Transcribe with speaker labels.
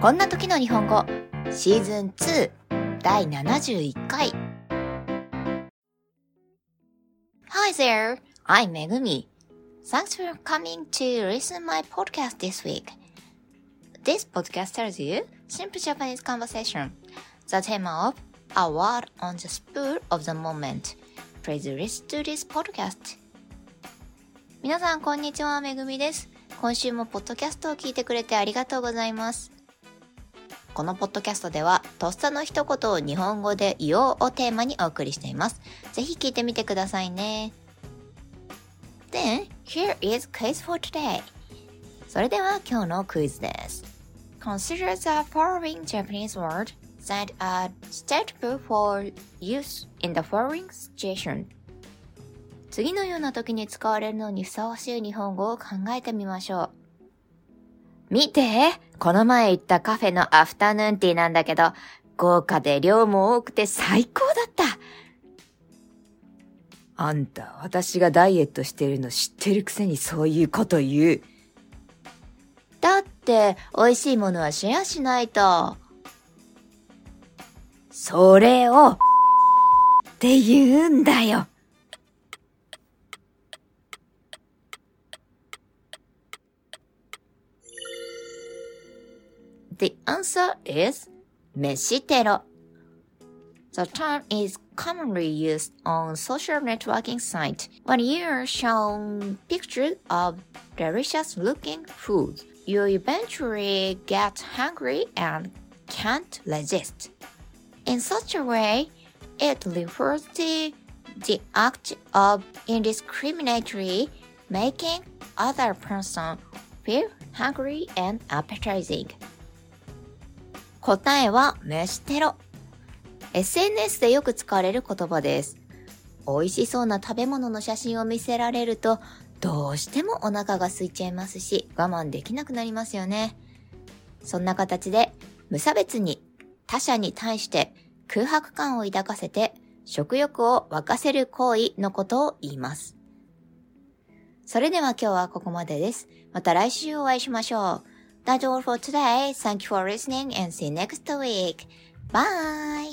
Speaker 1: こんな時の日本語シーズン2第71回 Hi there, I'm Megumi. Thanks for coming to listen my podcast this week. This podcast tells you simple Japanese conversation, the theme of a word on the spur of the moment. Please listen to this podcast. 皆さんこんにちは、めぐみです。今週もポッドキャストを聞いてくれてありがとうございます。このポッドキャストでは、とっさの一言を日本語で言おうをテーマにお送りしています。ぜひ聞いてみてくださいね。Then, here is quiz for today. それでは今日のクイズです。Consider the following Japanese word that are suitable for use in the following situation. 次のような時に使われるのにふさわしい日本語を考えてみましょう。見てこの前行ったカフェのアフタヌーンティーなんだけど、豪華で量も多くて最高だった
Speaker 2: あんた、私がダイエットしてるの知ってるくせにそういうこと言う。
Speaker 1: だって、美味しいものはシェアしないと。
Speaker 2: それを、って言うんだよ。
Speaker 1: The answer is Meshitero. The term is commonly used on social networking sites when you are shown pictures of delicious looking food. You eventually get hungry and can't resist. In such a way, it refers to the act of indiscriminately making other person feel hungry and appetizing. 答えは飯テロ。SNS でよく使われる言葉です。美味しそうな食べ物の写真を見せられると、どうしてもお腹が空いちゃいますし、我慢できなくなりますよね。そんな形で、無差別に他者に対して空白感を抱かせて、食欲を沸かせる行為のことを言います。それでは今日はここまでです。また来週お会いしましょう。That's all for today. Thank you for listening and see you next week. Bye!